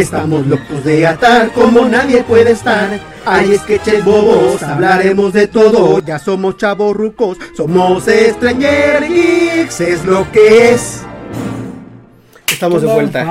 Estamos locos de atar como nadie puede estar. Hay sketches bobos, hablaremos de todo. Ya somos chavos rucos, somos Geeks, es lo que es. Estamos de vuelta.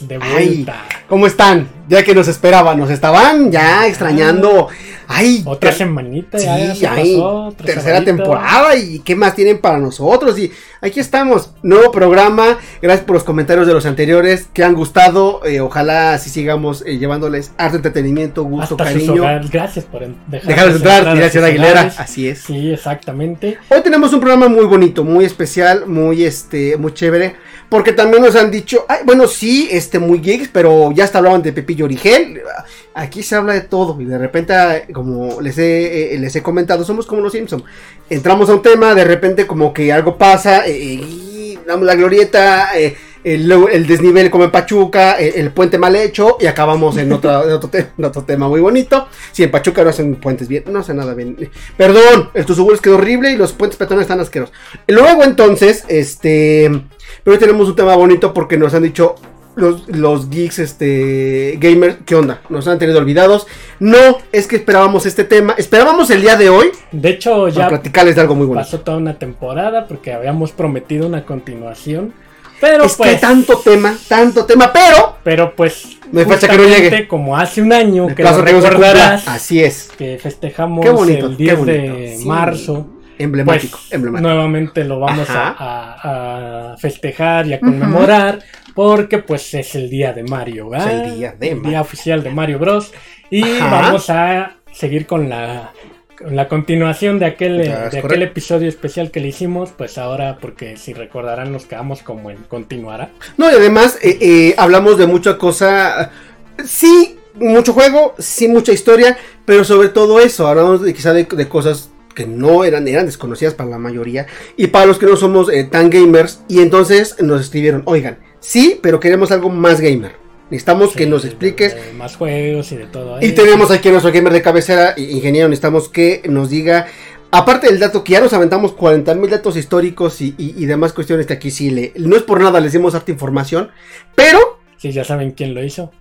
De Ay, vuelta. ¿Cómo están? Ya que nos esperaban, nos estaban ya extrañando. Ay, Otra semanita, Sí, ya, ya se ay, pasó, tercera temporada y qué más tienen para nosotros y aquí estamos, nuevo programa, gracias por los comentarios de los anteriores que han gustado, eh, ojalá así sigamos eh, llevándoles harto entretenimiento, gusto, Hasta cariño. Gracias por dejarnos entrar, sus Ciudad Aguilera, hogares. así es. Sí, exactamente. Hoy tenemos un programa muy bonito, muy especial, muy este, muy chévere, porque también nos han dicho, ay, bueno, sí, este, muy geeks, pero ya hasta hablaban de Pepillo Origel. Aquí se habla de todo y de repente, como les he, eh, les he comentado, somos como los Simpson. Entramos a un tema, de repente como que algo pasa, eh, damos la glorieta, eh, el, el desnivel como en Pachuca, eh, el puente mal hecho y acabamos en otro, en otro, te- en otro tema muy bonito. Si en Pachuca no hacen puentes bien, no hacen nada bien. Perdón, el Tuzubús quedó horrible y los puentes peatones están asquerosos. Luego entonces, este, pero hoy tenemos un tema bonito porque nos han dicho los, los geeks, este, gamers, ¿qué onda? Nos han tenido olvidados. No, es que esperábamos este tema, esperábamos el día de hoy De hecho, para ya platicarles de algo muy bonito. pasó toda una temporada porque habíamos prometido una continuación. Pero es pues. que tanto tema, tanto tema, pero Pero pues. Fecha que no llegue. Como hace un año el que lo que recordarás. Así es, Que festejamos Qué bonito, el qué 10 bonito. de Sí. marzo. emblemático, Pues, emblemático. nuevamente lo vamos a, a- a festejar y a conmemorar porque pues es el día de Mario, Es ¿verdad? el día de El Mario. día oficial de Mario Bros. Y Ajá. vamos a seguir con la, la continuación de aquel, de aquel episodio especial que le hicimos, pues ahora porque si recordarán nos quedamos como en continuará. No, y además eh, eh, hablamos de mucha cosa. Sí, mucho juego, sí, mucha historia, pero sobre todo eso, hablamos de quizá de, de cosas que no eran, eran desconocidas para la mayoría y para los que no somos eh, tan gamers. Y entonces nos escribieron, oigan, sí, pero queremos algo más gamer. Necesitamos que nos expliques. de más juegos y de todo Y eso. tenemos aquí a nuestro gamer de cabecera, ingeniero, necesitamos que nos diga, aparte del dato que ya nos aventamos 40 mil datos históricos y, y- y demás cuestiones que aquí sí le, no es por nada, les dimos harta información, pero Sí, ya saben quién lo hizo,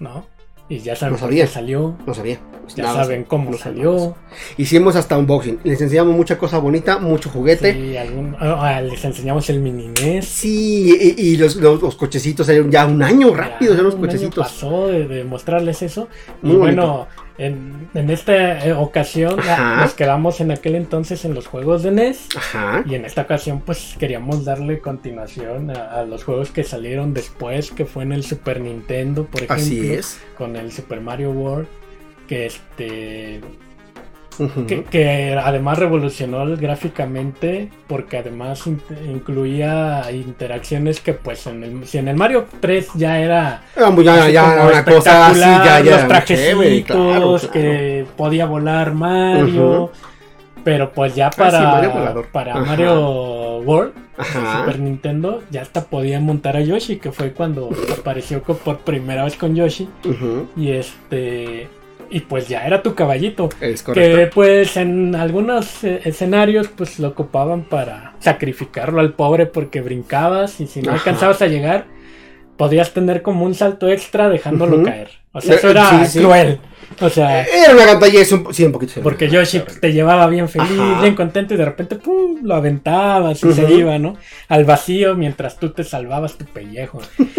¿no? Y ya saben sabía. qué salió, no sabía. ya Nada, saben cómo no salió. sabemos. Hicimos hasta unboxing, les enseñamos mucha cosa bonita, mucho juguete. Sí, algún- ah, ah, les enseñamos el mini NES. Sí, y, y los, los- los cochecitos salieron ya un año rápido, ya los un año cochecitos. pasó de, de mostrarles eso. Muy y bueno, en, en esta eh, ocasión Ajá. nos quedamos en aquel entonces en los juegos de NES. Ajá. Y en esta ocasión pues queríamos darle continuación a, a los juegos que salieron después, que fue en el Super Nintendo, por ejemplo. Así es. Con el Super Mario World. Que este Que, que además revolucionó gráficamente porque además in- incluía interacciones que pues en el, si en el Mario 3 ya era Ah, pues ya, ya como una cosa así, ya, ya. los era trajecitos chévere, claro, claro. que podía volar Mario pero pues ya Ah, sí, para Mario para Ajá. Mario World Ajá. Super Nintendo ya hasta podía montar a Yoshi que fue cuando apareció por primera vez con Yoshi y este y pues ya era tu caballito Es correcto. que pues en algunos eh, escenarios pues lo ocupaban para sacrificarlo al pobre porque brincabas y si no Ajá. alcanzabas a llegar podías tener como un salto extra dejándolo caer. O sea, eso Eh, era sí, sí. cruel. O sea, Era una pantalla, es un, sí, un poquito. porque Yoshi te llevaba bien feliz, Ajá. bien contento y de repente ¡pum! lo aventabas y se iba, ¿no? Al vacío mientras tú te salvabas tu pellejo.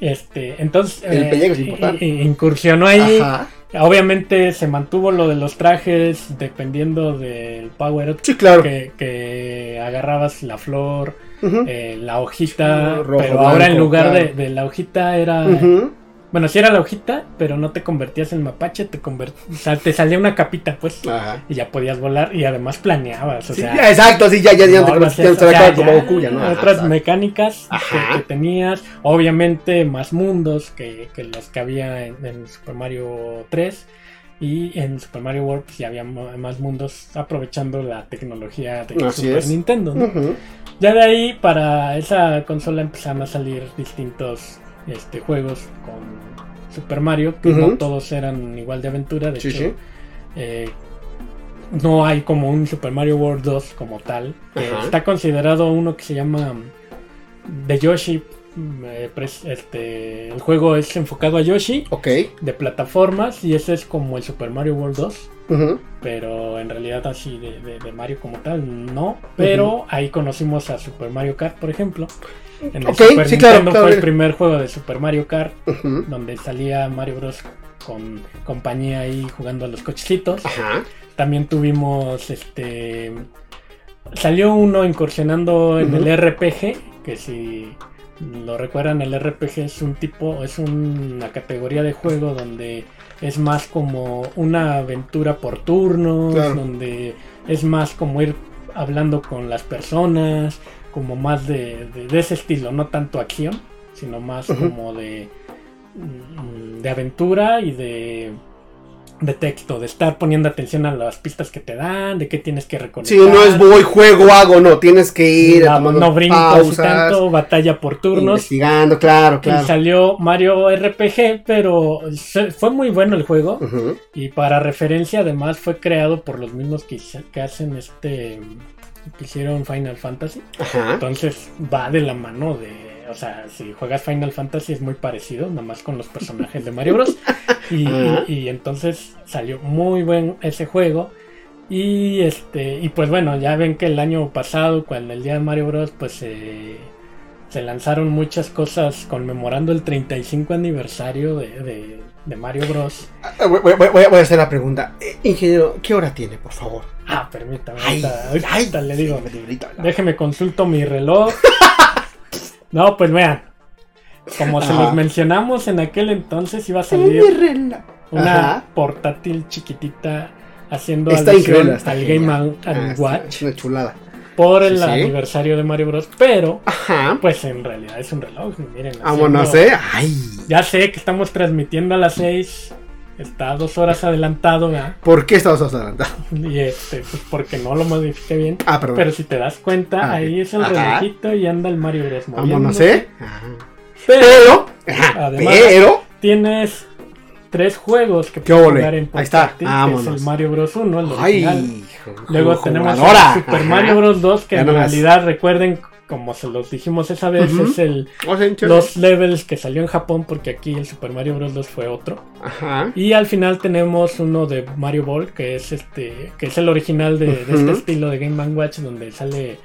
Este, entonces El eh, pellejo es incursionó ahí Ajá. Obviamente se mantuvo lo de los trajes dependiendo del power up Sí, claro. que, que agarrabas la flor, eh, la hojita, Sí, rojo, pero ahora en lugar de, claro. de la hojita era... Bueno, sí era la hojita, pero no te convertías en mapache, te, convert- o sea, te salía una capita, pues, Ajá. y ya podías volar y además planeabas, o Sí, sea... ya, exacto, sí, ya, ya, ya, no te te o sea, como Goku, ya, ¿no? Ajá, Otras exacto. mecánicas que, tenías, obviamente más mundos que, que los que había en, en Super Mario 3 y en Super Mario World pues, ya había más mundos aprovechando la tecnología de Así Super es. Nintendo. ¿no? Ya de ahí para esa consola empezaron a salir distintos este, juegos con Super Mario, que no todos eran igual de aventura, de Sí, hecho sí. eh, no hay como un Super Mario World 2 como tal. Eh, está considerado uno que se llama mm, The Yoshi. mm, eh, pres- este, el juego es enfocado a Yoshi Ok. de plataformas y ese es como el Super Mario World 2. Ujú. Pero en realidad así de, de- de Mario como tal, no. Pero ahí conocimos a Super Mario Kart, por ejemplo. En el Ok, Super sí, Nintendo claro. fue el primer juego de Super Mario Kart donde salía Mario Bros. con compañía ahí jugando a los cochecitos. Ajá. También tuvimos este. Salió uno incursionando en el RPG, que si lo recuerdan, el RPG es un tipo, es una categoría de juego donde es más como una aventura por turnos, Claro. donde es más como ir hablando con las personas, como más de, de- de ese estilo, no tanto acción, sino más como de, mm, de aventura y de, de texto, de estar poniendo atención a las pistas que te dan, de qué tienes que reconocer. Sí, no es voy, juego, hago, no. Tienes que ir no, tomando no brincos y pausas, tanto, batalla por turnos. investigando, claro, Y claro. salió Mario RPG, pero se- fue muy bueno el juego. Y para referencia, además, fue creado por los mismos que hacen este. Que hicieron Final Fantasy. Ajá. Entonces va de la mano de. O sea, si juegas Final Fantasy es muy parecido, nada más con los personajes de Mario Bros. Y, Ajá. y- y entonces salió muy buen ese juego. Y este. Y pues bueno, ya ven que el año pasado, cuando el día de Mario Bros. pues se se lanzaron muchas cosas conmemorando el 35 aniversario de, de- de Mario Bros. Ah, Voy, voy- voy- voy a hacer la pregunta. Eh, ingeniero, ¿qué hora tiene, por favor? Ah, permítame, Ay, ahorita, ahorita le digo. Déjeme consulto mi reloj. No, pues vean. Como se los mencionamos en aquel entonces iba a salir una Ajá. portátil chiquitita haciendo Está al. Game and Ah, Watch Es una chulada. Por el Sí, sí. aniversario de Mario Bros. Pero, Ajá. pues en realidad es un reloj. Miren, Vámonos, ¿eh? Ay. Ya sé que estamos transmitiendo a las 6. Está dos horas adelantado, ¿verdad? ¿Por qué estabas adelantado? Y este, pues porque no lo modifiqué bien. Ah, perdón. Pero si te das cuenta, Ah, ahí es el ajá. relojito y anda el Mario Bros. Vámonos. ¿eh? Ajá. Pero Pero, Además- pero, tienes tres juegos que ¿Qué puedes jugar en Ahí está, que es el Mario Bros. 1, el original. ay, Luego ju- tenemos el. Super Ajá. Mario Bros. 2, que Ya en realidad recuerden, como se los dijimos esa vez, es el O sea, en chévere. los levels que salió en Japón, porque aquí el Super Mario Bros. 2 fue otro. Ajá. Y al final tenemos uno de Mario Ball, que es este, que es el original de, de este estilo de Game Watch, donde sale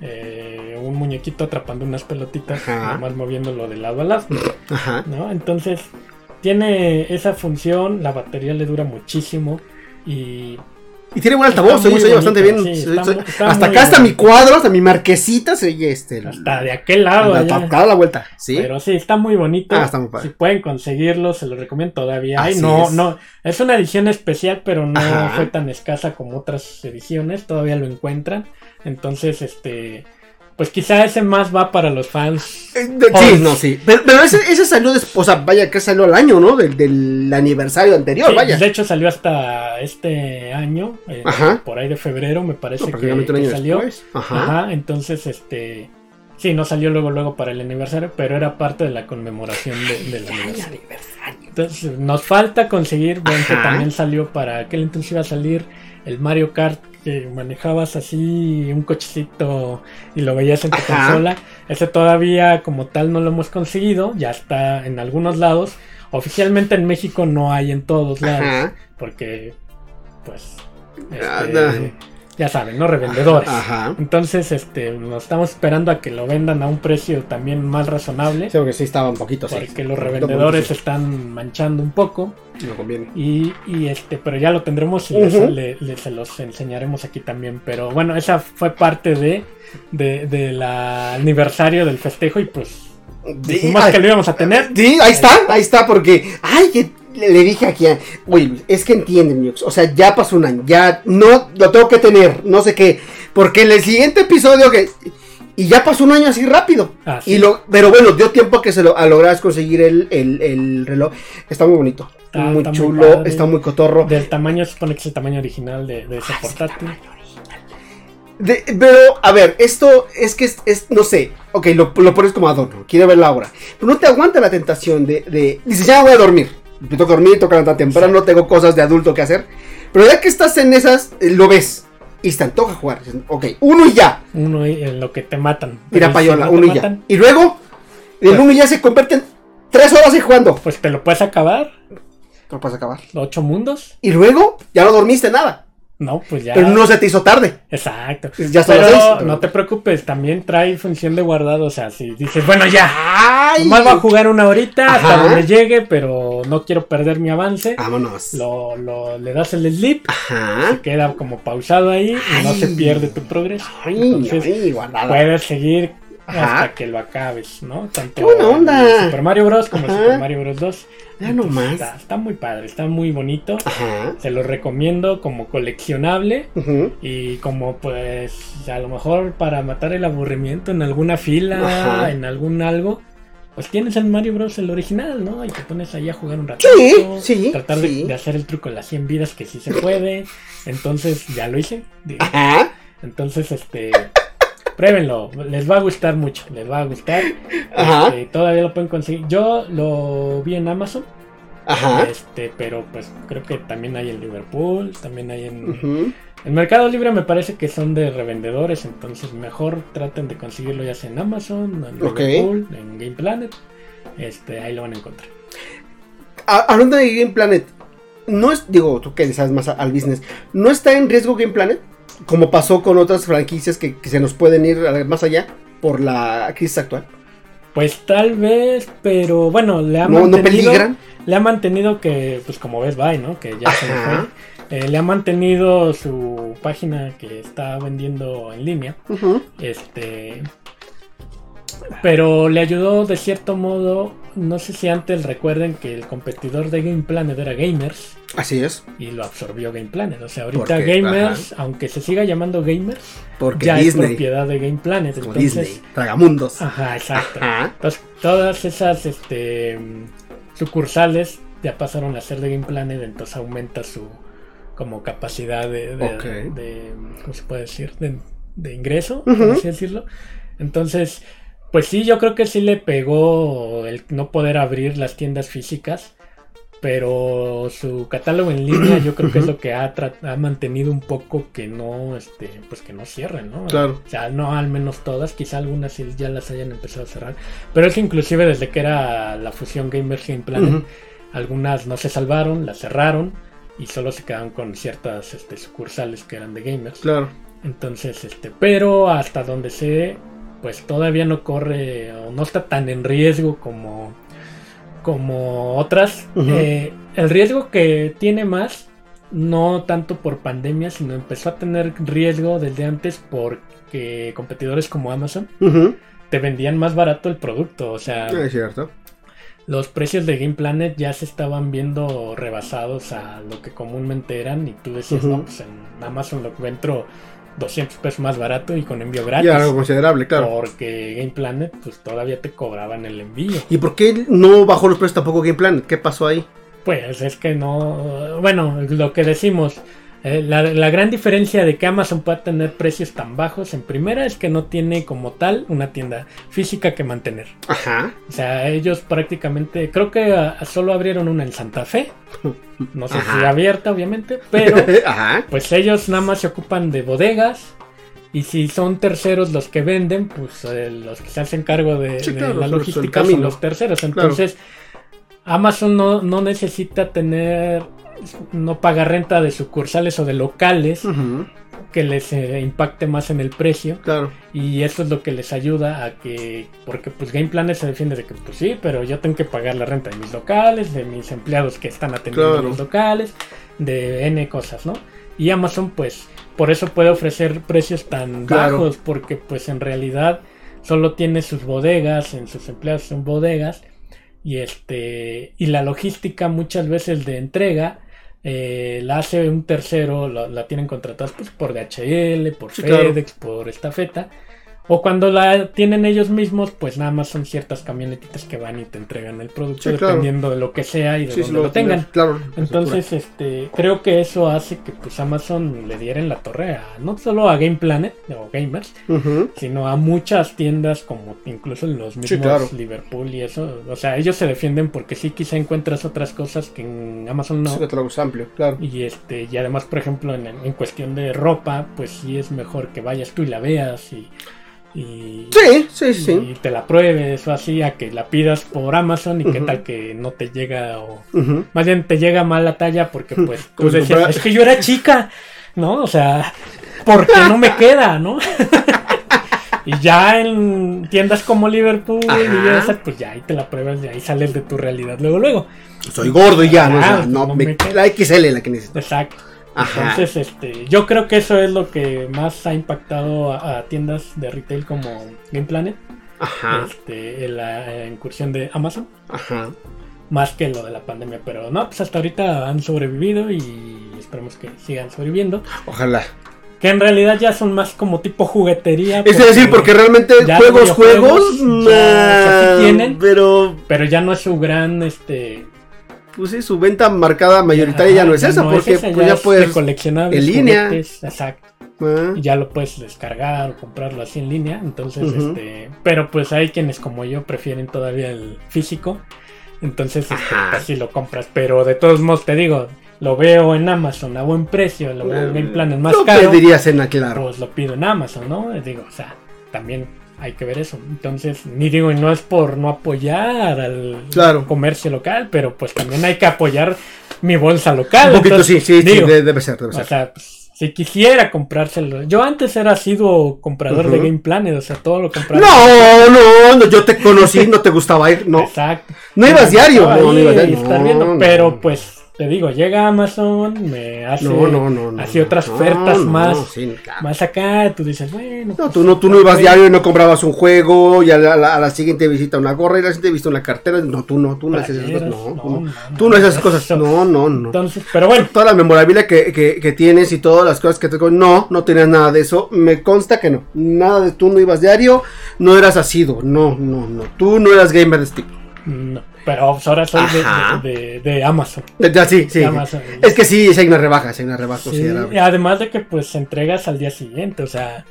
eh, un muñequito atrapando unas pelotitas, Ajá. nomás moviéndolo de lado a lado, Ajá. ¿no? Entonces tiene esa función, la batería le dura muchísimo y Y tiene buen altavoz, se oye bastante bien. sí, está está hasta acá está mi bonito. cuadro, hasta mi marquesita se oye este. hasta de aquel lado. hasta acá la vuelta. Sí. Pero sí, está muy bonito. Ah, está muy padre. Si pueden conseguirlo, se lo recomiendo todavía. Ay, no, es. no, es una edición especial, pero no Ajá. fue tan escasa como otras ediciones. Todavía lo encuentran. Entonces, este, pues quizá ese más va para los fans. Eh, de- sí, no, sí. Pero, pero ese, ese salió después, o sea, vaya que salió al año, ¿no? Del, del aniversario anterior, Sí, vaya. de hecho, salió hasta este año, eh, Ajá. por ahí de febrero, me parece No, que, salió. Ajá. Ajá, entonces, este, sí, no salió luego, luego para el aniversario, pero era parte de la conmemoración de- del Ay, aniversario. aniversario. Entonces, nos falta conseguir, bueno, que también salió para aquel entonces iba a salir el Mario Kart que manejabas así un cochecito y lo veías en tu Ajá. consola. Ese todavía como tal no lo hemos conseguido, ya está en algunos lados. Oficialmente en México no hay en todos lados, Ajá. porque pues este. Ya saben, ¿no? Revendedores. Ajá. Entonces, este, nos estamos esperando a que lo vendan a un precio también más razonable. Sí, porque sí estaba un poquito. Porque los revendedores están manchando un poco. No conviene. Y, y, este, pero ya lo tendremos y Ujú. les- le- le- se los enseñaremos aquí también. Pero bueno, esa fue parte de, de, de la aniversario del festejo y pues dijimos ay, que lo íbamos a tener. Sí, ahí está, ahí está, porque. Ay, que le, dije aquí a. Oye, es que entienden. O sea, ya pasó un año. Ya no lo tengo que tener. No sé qué. Porque en el siguiente episodio que. Y ya pasó un año así rápido. Ah, sí. Y lo, pero bueno, dio tiempo a que se lo a lograr conseguir el, el, el reloj. Está muy bonito. Está- muy está muy chulo, padre. está muy cotorro. Del tamaño, se supone que es el tamaño original de, de Ah, ese portátil. De- pero, a ver, esto es que es, es- no sé, ok, lo, lo pones como adorno, quiero ver la obra, pero no te aguanta la tentación de, de dices, ya voy a dormir, me toca dormir, toca levantar temprano, Sí. tengo cosas de adulto que hacer, pero ya que estás en esas, eh, lo ves, y te antoja jugar, ok, uno y ya, Uno y- en lo que te matan. mira Pero si payola, no uno y ya, y luego, el Pues- uno y ya se convierte en tres horas ahí jugando, Pues te lo puedes acabar. te lo puedes acabar, Ocho mundos. y luego, ya no dormiste nada, No, pues ya. pero no se te hizo tarde, Exacto. ya son Pero las seis. no te preocupes, también trae función de guardado. O sea, si dices, bueno, ya. ¡Ay! Nomás voy a jugar una horita hasta donde llegue, pero no quiero perder mi avance. Vámonos. Lo, lo- le das el sleep, Ajá. queda como pausado ahí y no se pierde tu progreso. Ay, Entonces, ay, guardada. puedes seguir Ajá. hasta que lo acabes, ¿no? Tanto ¡Qué buena onda! Super Mario Bros. como Ajá. Super Mario Bros. 2. Ya nomás. Está, está muy padre, está muy bonito. Ajá. Se lo recomiendo como coleccionable. Y como pues a lo mejor para matar el aburrimiento en alguna fila, Ajá. en algún algo, pues tienes el Mario Bros. el original, ¿no? Y te pones ahí a jugar un rato. Sí, sí, Tratar de- sí. De, hacer el truco de las 100 vidas que sí se puede. Entonces ya lo hice. Ajá. Entonces, este... Pruébenlo, les va a gustar mucho, les va a gustar. Ajá. Este, todavía lo pueden conseguir. Yo lo vi en Amazon, Ajá. este, pero pues creo que también hay en Liverpool, también hay en, Ujú. en Mercado Libre me parece que son de revendedores, entonces mejor traten de conseguirlo ya sea en Amazon, en. Liverpool, en Game Planet. Este, ahí lo van a encontrar. Hablando de Game Planet, no es, digo, tú que le sabes más al business, ¿no está en riesgo Game Planet? Como pasó con otras franquicias que, que se nos pueden ir más allá por la crisis actual. Pues tal vez, pero bueno, le ha ¿No, no mantenido, peligran? le ha mantenido que, pues como ves, bye, ¿no? Que ya se Ajá. fue. Eh, le ha mantenido su página que está vendiendo en línea. Este. Pero le ayudó de cierto modo. No sé si antes recuerden que el competidor de Game Planet era Gamers Así es. y lo absorbió Game Planet. O sea, ahorita Porque, Gamers, aunque se siga llamando Gamers, Porque ya es Disney, propiedad de Game Planet. como Entonces, Disney, Tragamundos. ajá, exacto. Ajá. Entonces, todas esas este, sucursales ya pasaron a ser de Game Planet, entonces aumenta su como capacidad de, de- Ok. de- ¿cómo se puede decir? De, de ingreso, por así decirlo. Entonces, pues sí, yo creo que sí le pegó el no poder abrir las tiendas físicas, pero su catálogo en línea yo creo que es lo que ha, mantenido un poco que no, este, pues que no cierren, ¿no? Claro. O sea, no al menos todas, quizá algunas sí ya las hayan empezado a cerrar. Pero es que inclusive desde que era la fusión Gamers Game Planet, algunas no se salvaron, las cerraron y solo se quedaron con ciertas este, sucursales que eran de gamers. Claro. Entonces, este, pero hasta donde sé, pues todavía no corre o no está tan en riesgo como, como otras. Eh, el riesgo que tiene más, no tanto por pandemia, sino empezó a tener riesgo desde antes porque competidores como Amazon te vendían más barato el producto. O sea, Es cierto. los precios de Game Planet ya se estaban viendo rebasados a lo que comúnmente eran y tú decías, no, pues en Amazon lo encuentro 200 pesos más barato y con envío gratis. Ya algo considerable, claro. Porque Game Planet pues todavía te cobraban el envío. ¿Y por qué no bajó los precios tampoco Game Planet? ¿Qué pasó ahí? Pues es que no, bueno, lo que decimos, eh, la, la gran diferencia de que Amazon pueda tener precios tan bajos en primera es que no tiene como tal una tienda física que mantener. Ajá. O sea, ellos prácticamente, creo que solo abrieron una en Santa Fe. No sé si abierta, obviamente, pero Ajá. pues ellos nada más se ocupan de bodegas. Y si son terceros los que venden, pues eh, los que se hacen cargo de, Sí, de claro, la logística son los terceros. Entonces, Amazon no, no necesita tener, no paga renta de sucursales o de locales que les eh, impacte más en el precio. Claro. Y eso es lo que les ayuda a que, porque pues Game Planet se defiende de que pues sí, pero yo tengo que pagar la renta de mis locales, de mis empleados que están atendiendo Claro. los locales, de N cosas, ¿no? Y Amazon pues por eso puede ofrecer precios tan Claro. bajos, porque pues en realidad solo tiene sus bodegas, en sus empleados son bodegas, y este, y la logística muchas veces de entrega eh, la hace un tercero, la, la tienen contratadas pues, por DHL, por Sí, claro. FedEx, por estafeta. O cuando la tienen ellos mismos, pues nada más son ciertas camionetitas que van y te entregan el producto Sí, claro. dependiendo de lo que sea y de Sí, dónde lo tengan. Claro. Entonces, este, creo que eso hace que pues Amazon le diera en la torre a no solo a Game Planet o Gamers, sino a muchas tiendas como incluso los mismos claro. Liverpool y eso. O sea, ellos se defienden porque sí quizá encuentras otras cosas que en Amazon no. Es amplio, claro. Y este, y además, por ejemplo, en, en cuestión de ropa, pues sí es mejor que vayas tú y la veas y, y, Sí, sí, sí. y te la pruebes o así, a que la pidas por Amazon y qué tal que no te llega o más bien te llega mal la talla porque pues tú decías, es que yo era chica, ¿no? O sea, porque no me queda, ¿no? y ya en tiendas como Liverpool y Ajá. esas, pues ya ahí te la pruebas y ahí sales de tu realidad luego, luego. Soy gordo y ya, ¿no? O sea, no, no me- la XL la que necesito. Exacto. Ajá. Entonces, este, yo creo que eso es lo que más ha impactado a, a tiendas de retail como Game Planet, Ajá. este, en la incursión de Amazon, Ajá. más que lo de la pandemia. Pero no, pues hasta ahorita han sobrevivido y esperemos que sigan sobreviviendo. Ojalá. Que en realidad ya son más como tipo juguetería. Es decir, porque realmente ya juegos, videojuegos juegos, ya, o sea, sí nah, tienen. pero Pero ya no es su gran, este... pues sí, su venta marcada mayoritaria ya no es esa, no porque esa, pues ya es de puedes coleccionables, en línea. juguetes, exacto. ah, y ya lo puedes descargar o comprarlo así en línea. Entonces, este, pero pues hay quienes como yo prefieren todavía el físico. Entonces, este, Ajá. pues lo compras. Pero de todos modos, te digo, lo veo en Amazon a buen precio, lo veo en Game Plan más lo caro. pedirías en claro. Pues lo pido en Amazon, ¿no? Digo, o sea, también hay que ver eso. Entonces, ni digo, y no es por no apoyar al Claro. comercio local, pero pues también hay que apoyar mi bolsa local. Un poquito Entonces, sí, sí, sí, digo, de- debe ser, debe o ser. sea, pues, si quisiera comprárselo. Yo antes era sido comprador de Ujú. Game Planet, o sea, todo lo compraba. No, no, no, yo te conocí, no te gustaba ir, no. Exacto. No ibas diario, no, no ibas diario. no, no. pero pues te digo, llega Amazon, me hace No, no, no, no. así otras ofertas más, sí, claro. más acá, tú dices, bueno. No, pues, tú no, tú no ibas diario y no comprabas un juego y a la, a la- a la siguiente visita una gorra y a la siguiente visita una cartera. No, tú no, tú no haces esas cosas. No, no, tú no. haces esas cosas. No, no, no. Entonces, pero bueno, Toda la memorabilia que, que, que tienes y todas las cosas que te... No, no tenías nada de eso. Me consta que no. Nada de tú no ibas diario, no eras asido. No, no, no. Tú no eras gamer de este tipo. No, pero ahora soy de, de, de- de Amazon. De- de- sí, sí. De Amazon. Es que sí, hay una rebaja, hay una rebaja Sí, considerable. y además de que pues entregas al día siguiente, o sea,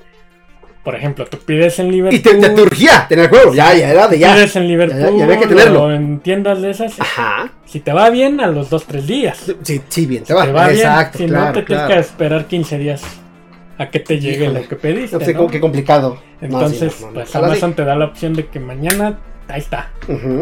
por ejemplo, tú pides en Liverpool. Y te, te, te urgía tener el juego. Ya, ya era de ya. pides en Liverpool Ya, ya había que tenerlo. o en tiendas de esas. Ajá. Si te va bien, a los 2-3 días. Sí, sí, bien, te Te va. bien. Exacto, Si claro, no, te tienes claro. que esperar 15 días a que te llegue Híjole. lo que pediste. No sé, ¿no? cómo- qué complicado. No, Entonces, sí, no, no, no. pues. Amazon te da la opción de que mañana, ahí está,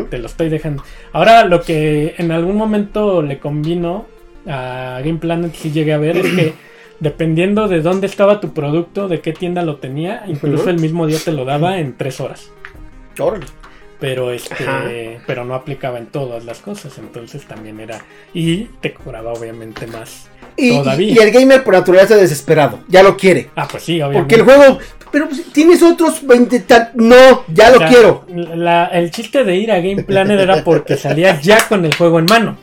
te lo estoy dejando. Ahora, lo que en algún momento le convino a Game Planet, si llegué a ver, es que dependiendo de dónde estaba tu producto, de qué tienda lo tenía, incluso el mismo día te lo daba en 3 horas. Órale. Pero este, Ajá. pero no aplicaba en todas las cosas, entonces también era y te cobraba obviamente más. Y, Todavía. y el gamer por naturaleza es desesperado. Ya lo quiere. Ah, pues sí, obviamente. Porque el juego. Pero pues, tienes otros 20. tal- No, ya O lo sea, quiero. la- el chiste de ir a Game Planet era porque salías ya con el juego en mano.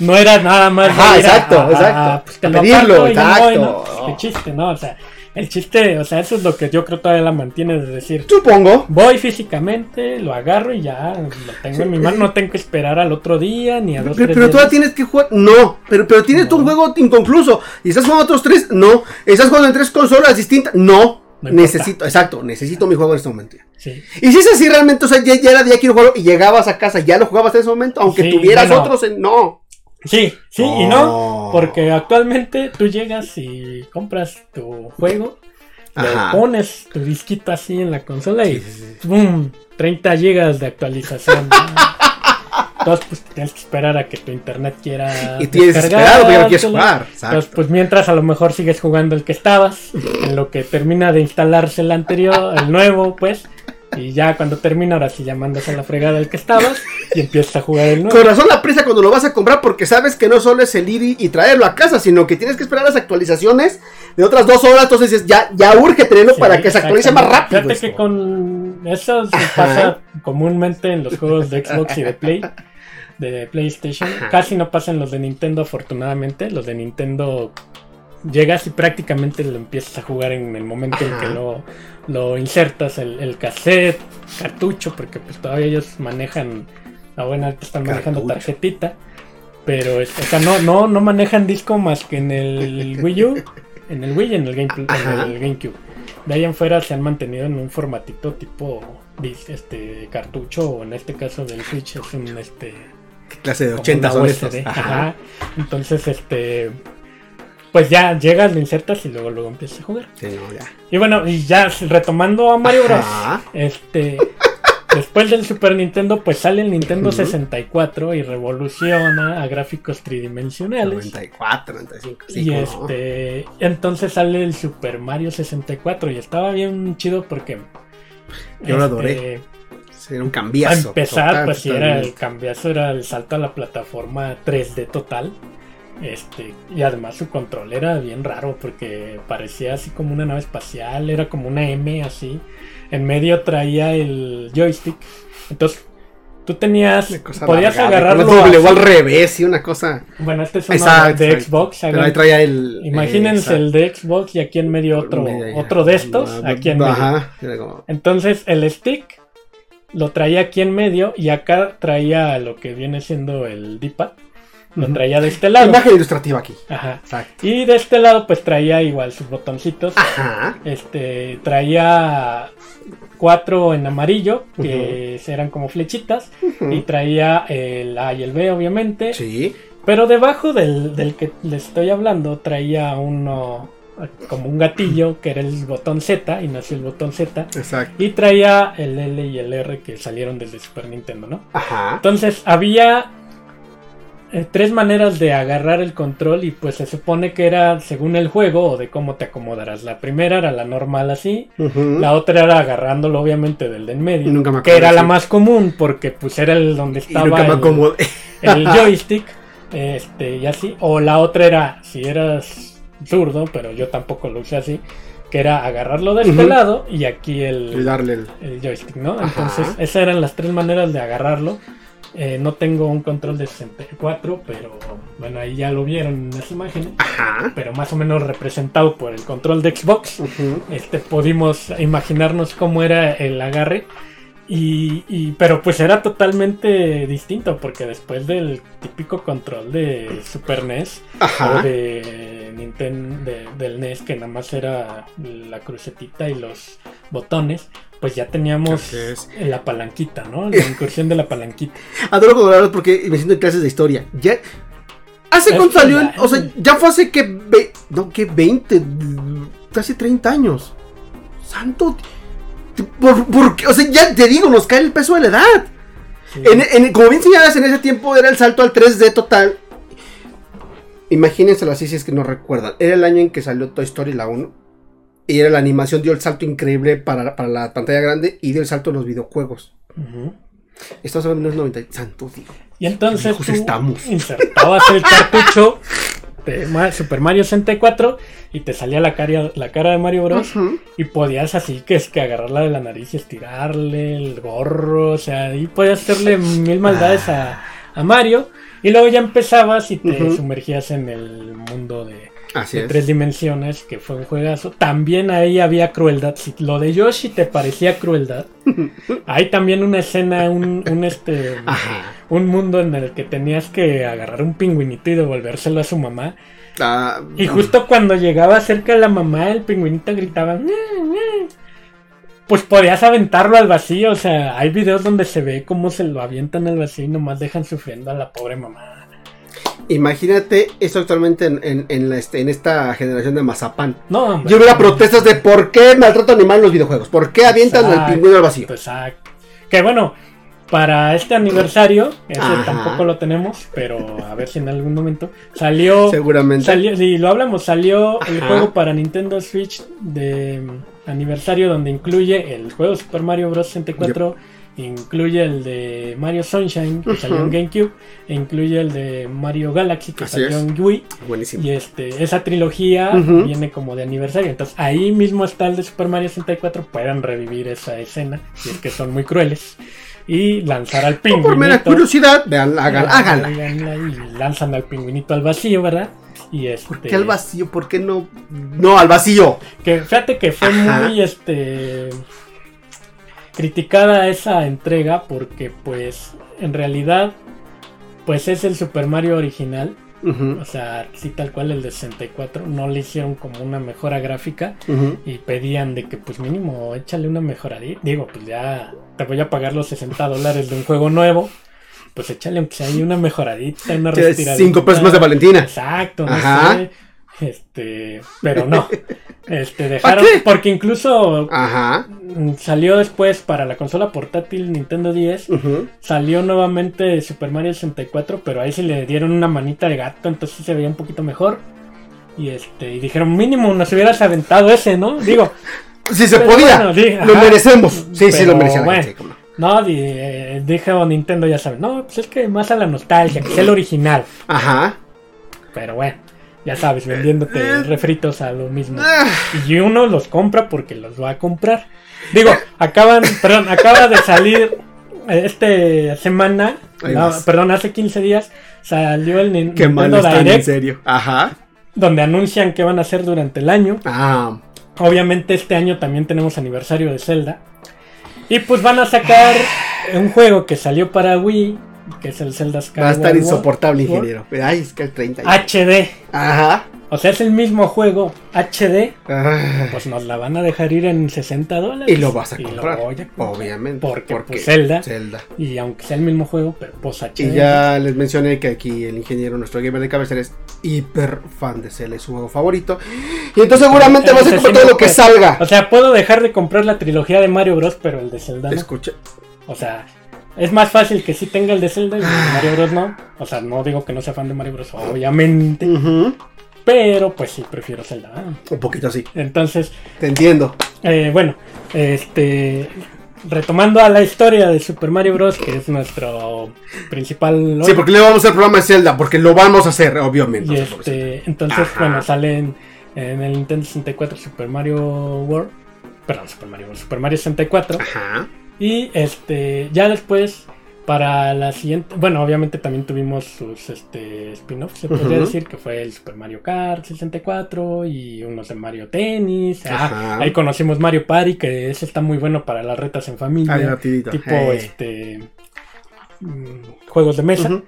No era nada más. de Ajá, ir a- exacto, a- a- exacto. pues, te lo pedirlo, me voy, exacto. ¿no? Pues, qué chiste, ¿no? O sea, el chiste, o sea, eso es lo que yo creo todavía la mantiene de decir. Supongo. Voy físicamente, lo agarro y ya lo tengo en mi mano. No tengo que esperar al otro día ni a dos Pero, pero todavía tienes que jugar. No, pero, pero tienes tú un No. juego inconcluso. ¿Y estás jugando otros tres? No. ¿Estás jugando en tres consolas distintas? No. No necesito, exacto, necesito mi juego en este momento. Sí. Y si es así realmente, o sea, ya, ya era de ya quiero jugarlo y llegabas a casa, ya lo jugabas en ese momento, aunque Sí, tuvieras bueno. otros en. No. Sí, sí y No. porque actualmente tú llegas y compras tu juego, Ajá. le pones tu disquito así en la consola y ¡pum! 30 gigas de actualización. Entonces, pues tienes que esperar a que tu internet quiera. Y tienes esperado porque no quieres jugar. Entonces, pues mientras a lo mejor sigues jugando el que estabas, en lo que termina de instalarse el anterior, el nuevo, pues. Y ya cuando termina, ahora sí ya mandas a la fregada el que estabas y empiezas a jugar el nuevo. Con razón la prisa cuando lo vas a comprar porque sabes que no solo es el ir y traerlo a casa, sino que tienes que esperar las actualizaciones de otras dos horas. Entonces ya, ya urge tenerlo para que se actualice más rápido. Fíjate que con eso se pasa comúnmente en los juegos de Xbox y de Play. De PlayStation. Casi no pasa en los de Nintendo, afortunadamente. Los de Nintendo llegas y prácticamente lo empiezas a jugar en el momento en que lo, lo insertas el, el, cassette, cartucho, porque pues todavía ellos manejan, la buena están manejando tarjetita, pero o sea, no, no, no manejan disco más que en el Wii U, en el Wii y en el, Game, en el GameCube. De ahí en fuera se han mantenido en un formatito tipo este cartucho o en este caso del Switch es un este clase de 80 son Ajá. Entonces este pues ya llegas, lo insertas y luego luego empiezas a jugar. Y bueno, y ya retomando a Mario Bros. Este después del Super Nintendo, pues sale el Nintendo 64 y revoluciona a gráficos tridimensionales. 94, 95. y este entonces sale el Super Mario 64 y estaba bien chido porque yo lo adoré. Era un cambiazo. A empezar, pues si era el cambiazo, era el salto a la plataforma 3D total. Este, y además su control era bien raro porque parecía así como una nave espacial, era como una M así. En medio traía el joystick. Entonces, tú tenías. Podías agarrarlo. Doble o al revés y una cosa. Bueno, este es uno de Xbox. Pero ahí traía el. Imagínense el de Xbox y aquí en medio otro, otro de estos. Aquí en medio. Entonces, el stick lo traía aquí en medio y acá traía lo que viene siendo el D-pad lo traía de este lado. Imagen ilustrativa aquí. Ajá. Y de este lado, pues traía igual sus botoncitos. Ajá. Este, traía cuatro en amarillo, que eran como flechitas. Y traía el A y el B, obviamente. Sí. Pero debajo del, del que les estoy hablando, traía uno como un gatillo que era el botón Z y nació el botón Z. Exacto. Y traía el L y el R que salieron desde Super Nintendo, ¿no? Ajá. Entonces había eh, tres maneras de agarrar el control y pues se supone que era según el juego o de cómo te acomodarás. La primera era la normal así, la otra era agarrándolo obviamente del de en medio, que era la más común porque pues era el donde estaba el, joystick, este y así, o la otra era si eras zurdo, pero yo tampoco lo usé así. Que era agarrarlo de este lado y aquí el, darle el... joystick, ¿no? Entonces, esas eran las tres maneras de agarrarlo. Eh, no tengo un control de 64, pero bueno, ahí ya lo vieron en las imágenes. Pero más o menos representado por el control de Xbox. Este pudimos imaginarnos cómo era el agarre. Y, pero pues era totalmente distinto porque después del típico control de Super NES o de Nintendo del NES que nada más era la crucetita y los botones pues ya teníamos la palanquita, ¿no? La incursión de la palanquita. Adoro jugar porque me siento en clases de historia. Ya. ¿Hace cuánto salió? o sea, ya fue hace que. no, que 20. Hace 30 años. Santo. ¿Por, qué? O sea, ya te digo, nos cae el peso de la edad. como bien señalas, en ese tiempo era el salto al 3D total. Imagínenselo así si es que no recuerdan. Era el año en que salió Toy Story la 1. Y era la animación dio el salto increíble para, la pantalla grande y dio el salto en los videojuegos. Estamos hablando de los 90. Santo Dios. Y entonces tú estamos. insertabas el cartucho de Super Mario 64 y te salía la cara, la cara de Mario Bros. Y podías así que es que agarrarla de la nariz y estirarle el gorro. O sea, ahí podías hacerle mil maldades a, Mario. Y luego ya empezabas y te sumergías en el mundo de, de tres dimensiones, que fue un juegazo. También ahí había crueldad. Si lo de Yoshi te parecía crueldad, hay también una escena, un, un este, un mundo en el que tenías que agarrar un pingüinito y devolvérselo a su mamá. Ah, y justo cuando llegaba cerca de la mamá, el pingüinito gritaba. Pues podías aventarlo al vacío. O sea, hay videos donde se ve cómo se lo avientan al vacío y nomás dejan sufriendo a la pobre mamá. Imagínate eso actualmente en, en, este, en esta generación de mazapán. No, Yo veo protestas de por qué maltrato animal en los videojuegos. ¿Por qué avientan el pingüino al vacío? Exacto. Que bueno, para este aniversario, ese Ajá. tampoco lo tenemos, pero a ver si en algún momento salió. Seguramente. Salió, si lo hablamos, salió el juego para Nintendo Switch de aniversario donde incluye el juego Super Mario Bros. 64, incluye el de Mario Sunshine que salió en. GameCube, e incluye el de Mario Galaxy que Así salió es. en Wii. Buenísimo. Y este, esa trilogía viene como de aniversario. Entonces ahí mismo está el de Super Mario 64. Pueden revivir esa escena, si es que son muy crueles. Y lanzar al No, pingüinito. por mera curiosidad, vean, háganla, háganla. Háganla Y lanzan al pingüinito al vacío, ¿verdad? Y este, ¿Por qué al vacío? ¿Por qué no? No, al vacío. Que fíjate que fue Ajá. muy este criticada esa entrega porque pues en realidad pues es el Super Mario original, o sea, sí tal cual el de 64, no le hicieron como una mejora gráfica y pedían de que pues mínimo échale una mejoradita, digo, pues ya te voy a pagar los 60 dólares de un juego nuevo. Pues échale aunque sea ahí una mejoradita, una Que restiradita. cinco pesos más de Valentina. Exacto, no Ajá. sé. Este, pero no. Este, dejaron. qué? Porque incluso Ajá. mm, salió después para la consola portátil Nintendo 10. ujú. Salió nuevamente Super Mario 64, pero ahí sí le dieron una manita de gato, entonces sí se veía un poquito mejor. Y este, y dijeron, mínimo nos hubieras aventado ese, ¿no? Digo, Si se podía. bueno, sí, lo merecemos. Sí, sí, Pero lo merecemos. bueno. Sí, no. eh, dijo Nintendo, ya saben, no, pues es que más a la nostalgia, que es el original. Ajá. Pero bueno, ya sabes, vendiéndote refritos a lo mismo. Ah, Y uno los compra porque los va a comprar. Digo, acaban, perdón, acaba de salir eh, este semana, no, perdón, hace 15 días salió el Nin- Qué mal Nintendo están, en serio. Ajá. donde anuncian qué van a hacer durante el año. Ah. Obviamente este año también tenemos aniversario de Zelda. Y pues van a sacar un juego que salió para Wii, que es el Zelda Skyward Va a estar insoportable, Sword. ingeniero. Ay, es que el 30. HD. Ajá. O sea, es el mismo juego HD. Ah. Pues nos la van a dejar ir en 60 dólares. Y lo vas a Y lo comprar. voy a comprar. Obviamente. Porque, pues, Zelda. Zelda. Y aunque sea el mismo juego, pero pues HD. Y ya les mencioné que aquí el ingeniero, nuestro gamer de cabecera, es hiper fan de Zelda, es su juego favorito. Y entonces seguramente va a ser como todo lo que puede. salga. O sea, puedo dejar de comprar la trilogía de Mario Bros, pero el de Zelda no. Escucha. O sea, es más fácil que sí tenga el de Zelda y el de Mario Bros no. O sea, no digo que no sea fan de Mario Bros, obviamente. Pero pues sí, prefiero Zelda. Un poquito así. Entonces, Te entiendo. eh, bueno, este... Retomando a la historia de Super Mario Bros, que es nuestro principal... Sí, porque le vamos a hacer programa de Zelda, porque lo vamos a hacer, obviamente. Y este, entonces, Ajá. bueno, sale en, en el Nintendo 64 Super Mario World. Perdón, Super Mario World, Super Mario 64. Ajá. Y este, ya después, para la siguiente. Bueno, obviamente también tuvimos sus este, spin-offs, se podría decir, que fue el Super Mario Kart 64 y unos de Mario Tennis. Ah, ahí conocimos Mario Party, que ese está muy bueno para las retas en familia. Ah, divertidito. tipo este. mm, Juegos de mesa. Ujú.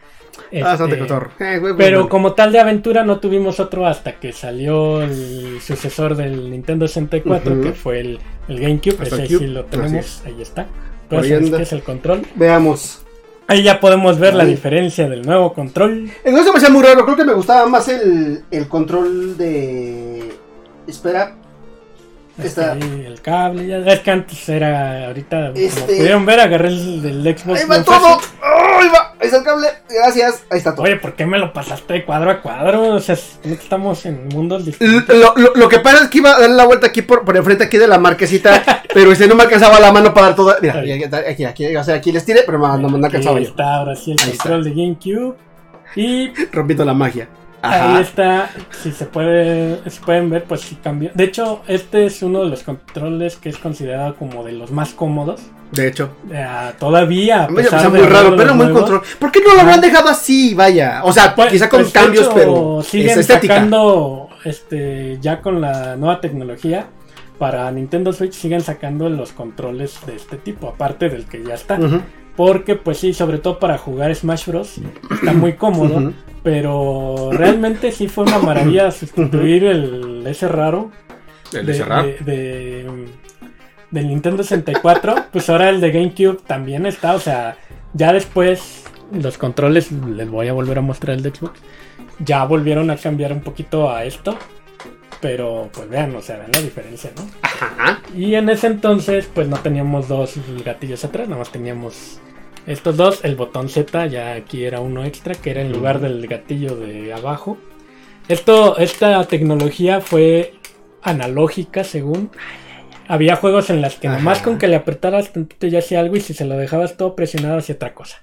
Este, Bastante cotorro. Eh, güey, pero güey. como tal de aventura no tuvimos otro hasta que salió el sucesor del Nintendo 64, Ujú. que fue el, el GameCube. Hasta Ese el sí lo tenemos, ahí está. Ahí anda. que es el control. Veamos. Ahí ya podemos ver la Ahí. diferencia del nuevo control. Entonces me hacía muy raro. Creo que me gustaba más el, el control de. Espera. Está- Este, el cable, ya es que antes era, ahorita, como Este- pudieron ver, agarré el del Xbox. Ahí va todo. fácil. ¡Oh, ahí. Ahí está el cable. Gracias. Ahí está todo. Oye, ¿por qué me lo pasaste de cuadro a cuadro? O sea, estamos en mundos distintos. Lo, lo- lo que pasa es que iba a dar la vuelta aquí por, por enfrente aquí de la marquesita, pero este no me alcanzaba la mano para dar todo. Mira, Ahí. aquí, aquí, aquí, o sea, aquí les tiré, pero no, no, no alcanzaba yo. está ahora sí el Ahí está. control de GameCube. Y Rompiendo la magia. Ahí está, si se puede, si pueden ver, pues sí cambió. De hecho, este es uno de los controles que es considerado como de los más cómodos. De hecho. Eh, todavía. a me pesar parece de muy raro, pero muy control. ¿Por qué no lo habrán dejado así? Vaya. O sea, pues- quizá con pues, de cambios, hecho, pero siguen es estética. sacando, este, ya con la nueva tecnología para Nintendo Switch siguen sacando los controles de este tipo, aparte del que ya está. Porque, pues sí, sobre todo para jugar Smash Bros. está muy cómodo. Pero realmente sí fue una maravilla sustituir el ese raro El de, de de- de, del Nintendo 64. pues ahora el de GameCube también está. O sea, ya después los controles, les voy a volver a mostrar el de Xbox. Ya volvieron a cambiar un poquito a esto. Pero pues vean, o sea, vean la diferencia, ¿no? Ajá. Y en ese entonces, pues no teníamos dos gatillos atrás, nada más teníamos Estos dos, el botón Z ya aquí era uno extra, que era en lugar del gatillo de abajo. Esto, esta tecnología fue analógica según. Había juegos en las que nomás Ajá. con que le apretaras tantito ya hacía algo y si se lo dejabas todo presionado hacía otra cosa,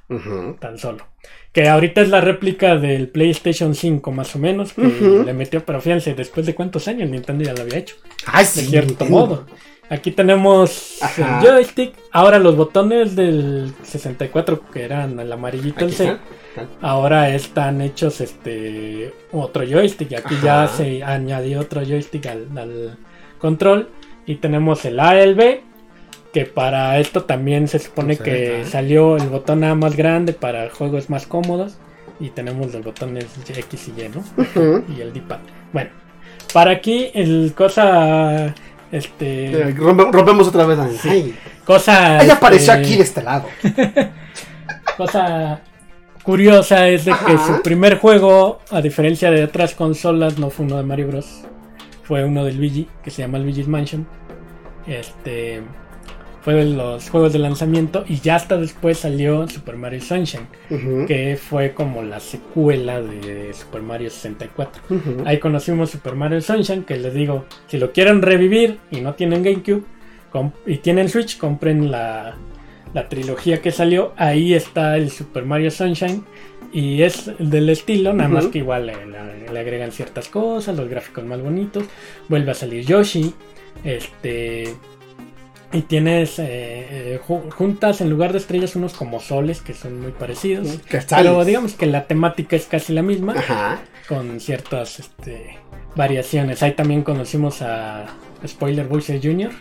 tan solo. Que ahorita es la réplica del PlayStation 5 más o menos, que le metió, pero fíjense, después de cuántos años Nintendo ya lo había hecho Ay, de sí. cierto Nintendo. modo. Aquí tenemos Ajá. el joystick. Ahora los botones del 64 que eran el amarillito el C, ahora están hechos este otro joystick. Y aquí ya se añadió otro joystick al, al control. Y tenemos el A y el B. Que para esto también se supone ver, que salió el botón A más grande para juegos más cómodos. Y tenemos los botones X y Y, ¿no? Y el D-pad. Bueno, para aquí el cosa. Este. Eh, rompe- rompemos otra vez. Ay, Cosa. ella este, apareció aquí de este lado. Cosa curiosa es de que Ajá. su primer juego, a diferencia de otras consolas, no fue uno de Mario Bros. Fue uno del Luigi, que se llama Luigi's Mansion. Este. Fue de los juegos de lanzamiento. Y ya hasta después salió Super Mario Sunshine. Que fue como la secuela de Super Mario 64. Ujú. Ahí conocimos Super Mario Sunshine, que les digo, si lo quieren revivir y no tienen GameCube y tienen Switch, compren la, la trilogía que salió. Ahí está el Super Mario Sunshine y es del estilo, nada más que igual le, le- le agregan ciertas cosas, los gráficos más bonitos. Vuelve a salir Yoshi, este y tienes eh, eh, ju- juntas en lugar de estrellas unos como soles que son muy parecidos. Pero digamos que la temática es casi la misma Ajá. con ciertas este, variaciones. Ahí también conocimos a Spoiler Bowser Jr.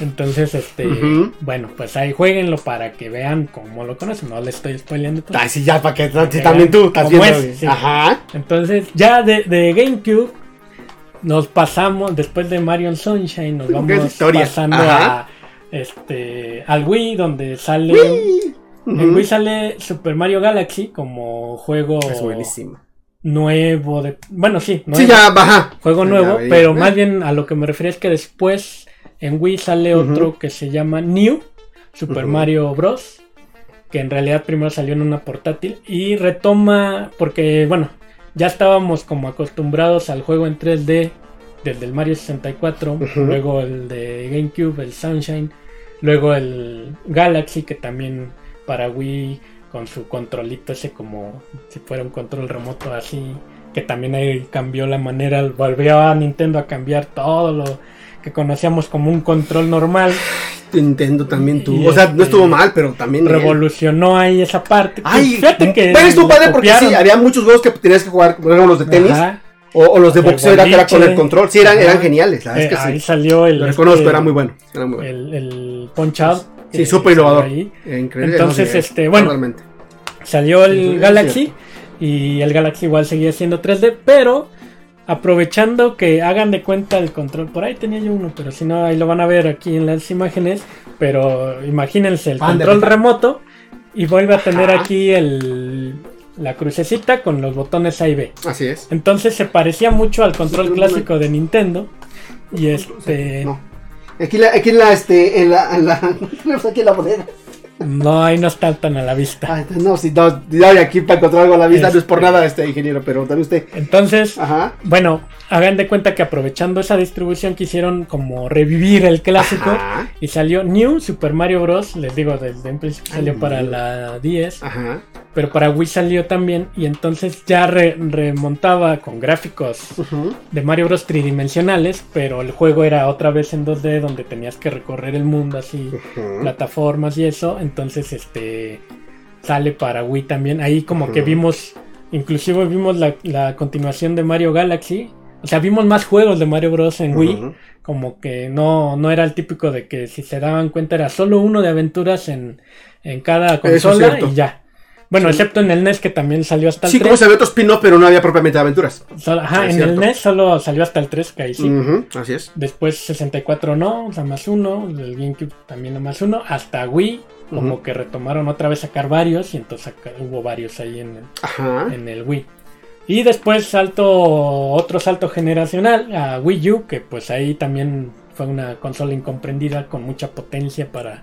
Entonces, este, bueno, pues ahí jueguenlo para que vean cómo lo conocen. No le estoy spoileando todo. Ay, sí, ya, para que Para sí, que también tú estás viendo. es, bien. sí. Ajá. Entonces, ya de, de GameCube nos pasamos, después de Mario Sunshine, nos vamos pasando Ajá. a este al Wii, donde sale. En. Wii sale Super Mario Galaxy como juego Es buenísimo. nuevo de. Bueno, sí, nuevo. Sí, ya, baja. juego nuevo, pero más bien a lo que me refería es que después en Wii sale otro que se llama New Super. Mario Bros. Que en realidad primero salió en una portátil y retoma, porque bueno, ya estábamos como acostumbrados al juego en 3D desde el Mario 64, Ujú. luego el de GameCube, el Sunshine, luego el Galaxy que también para Wii con su controlito ese como si fuera un control remoto así, que también ahí cambió la manera, volvió a Nintendo a cambiar todo lo que conocíamos como un control normal, Nintendo también. Y O sea, este- no estuvo mal, pero también. revolucionó ahí esa parte. Ay, fíjate que pero estuvo padre porque sí, había muchos juegos que tenías que jugar, ejemplo, los de tenis Ajá. o, o los de boxeo, era que era con el control. Sí, eran, eran geniales, la Eh, es que ahí sí. salió el Lo reconozco, este, era muy bueno. Era muy bueno. el, el Punch Out. Sí, súper innovador. Eh, Increíble. Entonces, no este, bueno. Salió el Galaxy y el Galaxy igual seguía siendo 3D, pero aprovechando que hagan de cuenta el control, por ahí tenía yo uno, pero si no, ahí lo van a ver aquí en las imágenes, pero imagínense el control remoto y vuelve a tener Ajá. aquí el, la crucecita con los botones A y B. Así es. Entonces se parecía mucho al control Sí, clásico de Nintendo y este... No. Aquí la, aquí en la, este, en la, en la, aquí en la bodega. No, ahí no está tan a la vista. Ay, no, si no, no aquí para encontrar algo a la vista, no es por Este. nada, este ingeniero, pero también usted. Entonces, Ajá. bueno, hagan de cuenta que aprovechando esa distribución quisieron como revivir el clásico Ajá. y salió New Super Mario Bros. Les digo, desde un principio salió Ay, para la 10, Ajá. Pero para Wii salió también y entonces ya re- remontaba con gráficos de Mario Bros. tridimensionales, pero el juego era otra vez en 2D donde tenías que recorrer el mundo así plataformas y eso, entonces este sale para Wii también. Ahí como que vimos, inclusive vimos la, la continuación de Mario Galaxy. O sea, vimos más juegos de Mario Bros. en Wii. Como que no, no era el típico de que si se daban cuenta era solo uno de aventuras en, en cada consola y ya. Bueno, Sí. excepto en el NES que también salió hasta el Sí, como 3. se había otro spin-off, pero no había propiamente aventuras. Solo- ajá, es en el. NES solo salió hasta el 3, que ahí sí. Ujú, Así es. Después 64 no, o sea, más uno. El GameCube también más uno. Hasta Wii, como que retomaron otra vez sacar varios. Y entonces hubo varios ahí en el, Ajá. en el Wii. Y después salto, otro salto generacional a Wii U, que pues ahí también fue una consola incomprendida con mucha potencia para,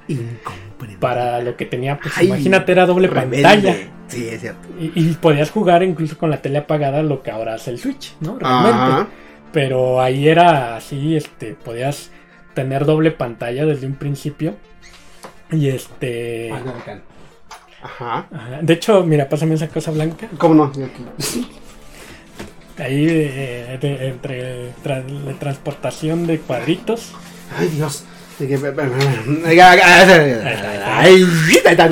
para lo que tenía. Pues Ay, imagínate, era doble Rebelde. pantalla. Sí, es cierto. Y, y podías jugar incluso con la tele apagada lo que ahora hace el Switch, ¿no? Realmente. Ajá. Pero ahí era así, este, podías tener doble pantalla desde un principio. Y este... Ajá. ajá. De hecho, mira, pásame esa cosa blanca. ¿Cómo no? Ahí eh, de- entre tra- de transportación de cuadritos. Ay, Dios. Que-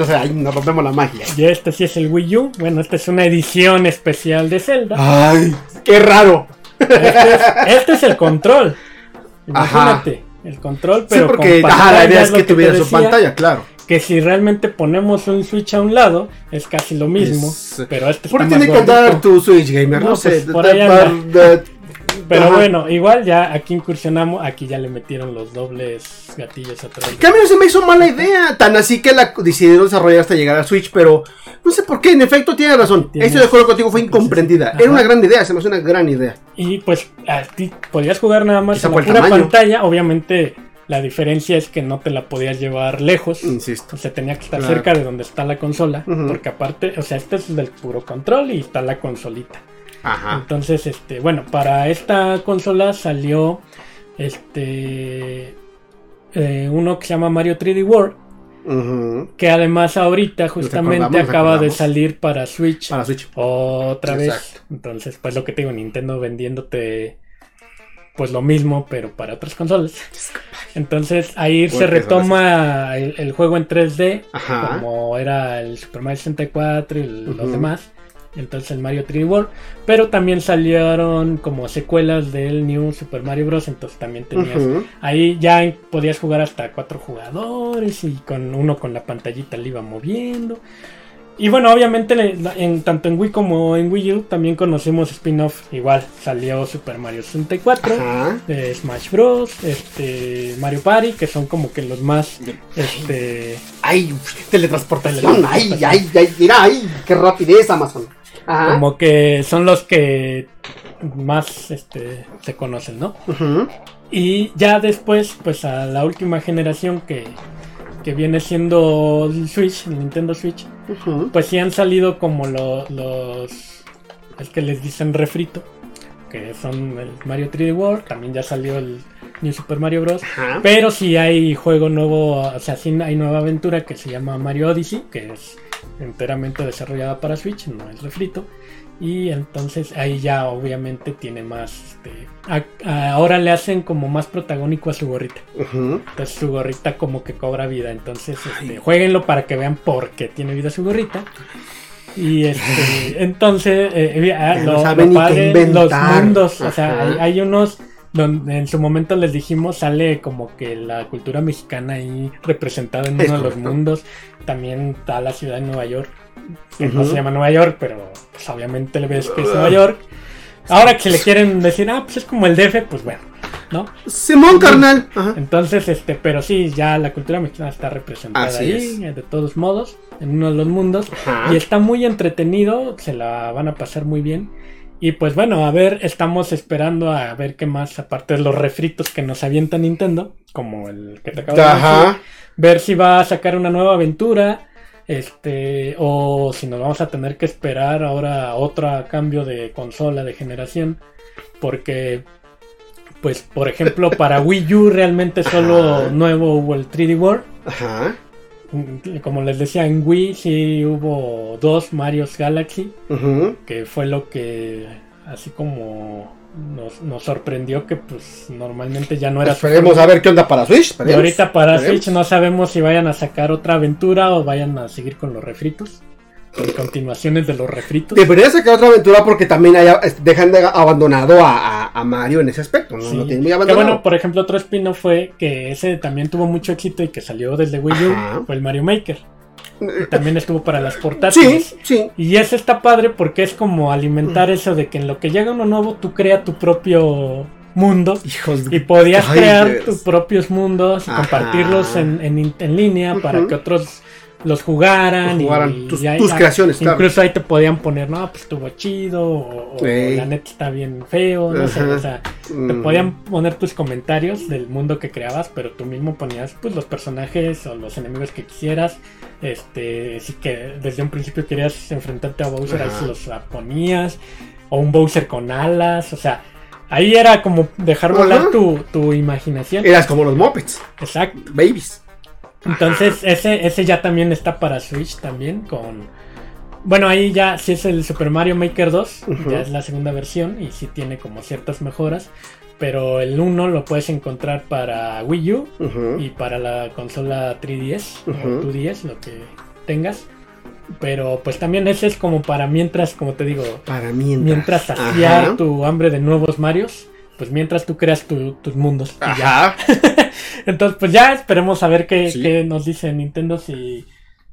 Ay, nos rompemos la magia. Y este sí es el Wii U. Bueno, esta es una edición especial de Zelda. Ay, qué raro. Este es, este es el control. Ajá. Imagínate, el control, Sí, pero porque con ajá, la idea es que te tuviera su pantalla, claro. Que si realmente ponemos un Switch a un lado, es casi lo mismo. Es- pero este ¿Por qué tiene que andar tu Switch Gamer? No, No, sé. pues, de- por de- ahí anda. de- Pero Ajá. bueno, igual ya aquí incursionamos, aquí ya le metieron los dobles gatillos atrás. Que a mí no se me hizo mala idea. Tan así que la decidieron desarrollar hasta llegar a Switch, pero no sé por qué. En efecto, tiene razón. Tienes- Esto de acuerdo contigo fue incomprendida. Ajá. Era una gran idea, se me hace una gran idea. Y pues a ti podías jugar nada más Quizá en la el pura tamaño. pantalla. Obviamente la diferencia es que no te la podías llevar lejos. Insisto. O sea, tenía que estar Claro. cerca de donde está la consola. Porque aparte, o sea, este es del puro control y está la consolita. Ajá. Entonces, este, bueno, para esta consola salió este eh, uno que se llama Mario 3D World, que además ahorita justamente acordamos, acaba de salir para Switch Para Switch. otra vez. Exacto. Entonces, pues lo que te digo, Nintendo vendiéndote pues lo mismo, pero para otras consolas. Entonces ahí se retoma el, el juego en 3D, Ajá. como era el Super Mario 64 y el- los demás. Entonces el Mario 3D World. Pero también salieron como secuelas del New Super Mario Bros. Entonces también tenías. Ahí ya podías jugar hasta cuatro jugadores y con uno con la pantallita le iba moviendo. Y bueno, obviamente en, tanto en Wii como en Wii U también conocimos spin-off. Igual salió Super Mario 64, Ajá. eh, Smash Bros, este, Mario Party, que son como que los más este, Ay, teletransportación. Ay, ay, ay. Mira, ay, qué rapidez, Amazon. Ajá. como que son los que más este, se conocen, ¿no? Ujú. Y ya después, pues a la última generación que, que viene siendo el Switch, el Nintendo Switch, Pues sí han salido como lo- los... Es que les dicen refrito, que son el Mario 3D World, también ya salió el New Super Mario Bros. Ajá. Pero sí hay juego nuevo, o sea, sí hay nueva aventura que se llama Mario Odyssey, que es enteramente desarrollada para Switch, no es refrito. Y entonces ahí ya obviamente tiene más... Este, a- a- ahora le hacen como más protagónico a su gorrita. Ujú. Entonces su gorrita como que cobra vida. Entonces este, jueguenlo para que vean por qué tiene vida su gorrita. Y este, entonces eh, lo, lo padre, los mundos, o sea, hay, hay unos donde en su momento les dijimos sale como que la cultura mexicana ahí representada en uno de los mundos. También está la ciudad de Nueva York, que no se llama Nueva York, pero pues, obviamente le ves que es Nueva York. Ahora que le quieren decir, ah, pues es como el DF, pues bueno, ¿no? Simón, carnal. Ajá. Entonces, este, pero sí, ya la cultura mexicana está representada Así ahí, es. eh, de todos modos, en uno de los mundos. Ajá. Y está muy entretenido, se la van a pasar muy bien. Y pues bueno, a ver, estamos esperando a ver qué más, aparte de los refritos que nos avienta Nintendo, como el que te acabo de decir, ver si va a sacar una nueva aventura, este, o si nos vamos a tener que esperar ahora a otro cambio de consola de generación, porque, pues, por ejemplo, para Wii U realmente solo nuevo hubo el 3D World. Ajá. Como les decía, en Wii sí hubo dos Mario's Galaxy, que fue lo que así como nos, nos sorprendió que pues normalmente ya no era Esperemos a ver qué onda para Switch. y ahorita para Esperemos. Switch no sabemos si vayan a sacar otra aventura o vayan a seguir con los refritos. Con continuaciones de los refritos. Debería sacar otra aventura porque también dejan de abandonado a, a- a Mario en ese aspecto. No, Sí. no tienen muy Que abandonado. bueno, por ejemplo, otro spin fue que ese también tuvo mucho éxito y que salió desde Wii U, Ajá. fue el Mario Maker. También estuvo para las sí, portátiles. sí. Y ese está padre porque es como alimentar eso de que en lo que llega uno nuevo tú crea tu propio mundo. Hijos Y podías Ay, crear de tus propios mundos y Ajá. compartirlos en, en- en línea para que otros los jugaran. Jugaran y- tus, y ahí- tus ah, creaciones, claro. Incluso ahí te podían poner, no, pues estuvo chido, o, la neta está bien feo, no sé, o sea, te Mm. podían poner tus comentarios del mundo que creabas, pero tú mismo ponías pues los personajes o los enemigos que quisieras. Este, si que desde un principio querías enfrentarte a Bowser, ahí se los ponías. O un Bowser con alas, o sea, ahí era como dejar volar tu, tu imaginación. Eras como los Muppets, Exacto. babies. Entonces, ese, ese ya también está para Switch también con... Bueno, ahí ya si es el Super Mario Maker 2, Ujú. ya es la segunda versión y sí tiene como ciertas mejoras. Pero el 1 lo puedes encontrar para Wii U y para la consola 3DS Ujú. o 2DS, lo que tengas. Pero pues también ese es como para mientras, como te digo, Para mientras. mientras saciar Ajá. tu hambre de nuevos Marios, pues mientras tú creas tu- tus mundos. y ya. Entonces, pues ya esperemos a ver qué, Sí. qué nos dice Nintendo si,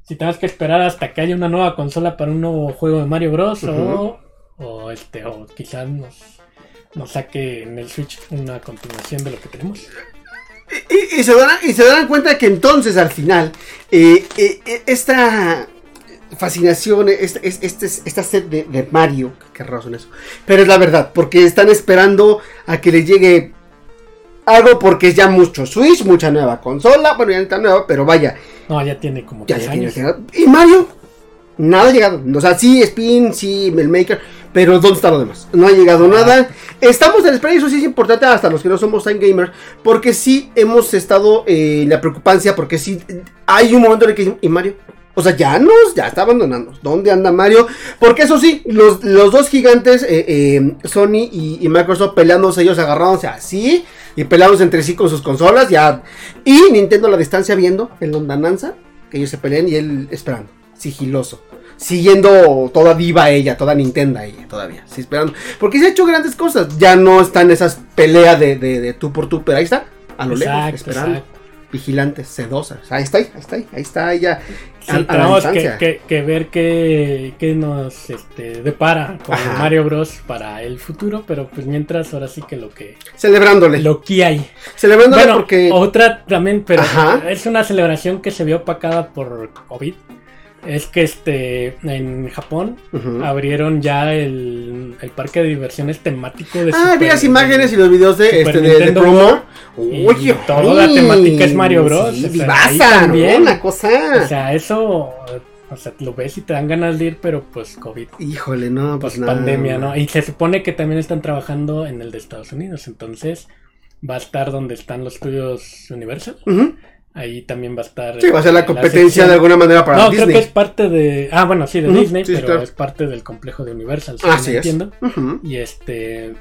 si tenemos que esperar hasta que haya una nueva consola para un nuevo juego de Mario Bros. o, o este, o quizás nos, nos saque en el Switch una continuación de lo que tenemos. Y, y se darán, y se darán cuenta que entonces al final eh, eh, eh, esta fascinación, este, este, esta sed de, de Mario, qué raro son eso, pero es la verdad, porque están esperando a que les llegue algo porque es ya mucho Switch, mucha nueva consola, bueno ya no está nueva, pero vaya, No, ya tiene como ya, tres ya años. Y Mario, nada ha llegado, o sea, sí, Spin, sí, el Maker, pero ¿dónde está lo demás? No ha llegado nada. Estamos en espera, y eso sí es importante hasta los que no somos time gamers, porque sí hemos estado eh, en la preocupancia, porque sí hay un momento en el que ¿y Mario? O sea, ya nos, ya está abandonando. ¿Dónde anda Mario? Porque eso sí, los, los dos gigantes, eh, eh, Sony y, y Microsoft peleándose, ellos agarrándose así y peleándose entre sí con sus consolas, ya. Y Nintendo a la distancia viendo el londananza, que ellos se peleen y él esperando, sigiloso. Siguiendo toda diva ella, toda Nintendo ella, todavía. Sí, esperando. Porque se ha hecho grandes cosas. Ya no están esas peleas de, de, de tú por tú, pero ahí está, a lo lejos, esperando. exacto. Vigilantes, sedosas. Ahí está, ahí está, ahí está ella. Sí, a- a la tenemos que, distancia. que- que ver qué, qué nos este, depara con Ajá. Mario Bros. para el futuro, pero pues mientras ahora sí que lo que, Celebrándole. lo que hay. Celebrándole Bueno, porque. otra también, pero Ajá. es una celebración que se vio opacada por COVID. Es que este en Japón abrieron ya el, el parque de diversiones temático de Ah, Super- vi las imágenes y los videos de, Super este, de, de Nintendo promo. World. Y toda la temática es Mario Bros. Sí, O sea, vivaza, ahí ¿no? también. Una cosa. O sea, eso, o sea, lo ves y te dan ganas de ir, pero pues COVID, Híjole, no, pues pues nada. pandemia, ¿no? Y se supone que también están trabajando en el de Estados Unidos, entonces va a estar donde están los estudios Universal. Ujú. Ahí también va a estar. Sí, va a ser la competencia de alguna manera para No, Disney. creo que es parte de. Ah, bueno, sí, de Disney, sí, pero es parte del complejo de Universal. según Así es. entiendo. Y este.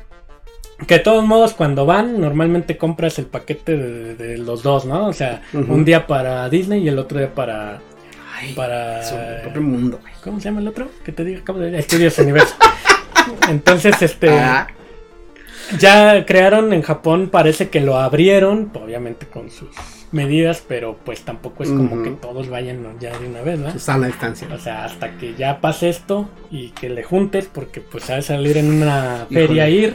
Que de todos modos, cuando van, normalmente compras el paquete de, de los dos, ¿no? O sea, un día para Disney y el otro día para. Ay, para es un propio mundo, güey. ¿Cómo se llama el otro? Que te digo, acabo de Estudios Universal. Entonces, este. Ah, Ya crearon en Japón, parece que lo abrieron, obviamente con sus medidas, pero pues tampoco es como que todos vayan ya de una vez, ¿no? sana distancia. O sea, hasta que ya pase esto y que le juntes, porque pues de salir en una Híjole. feria ir,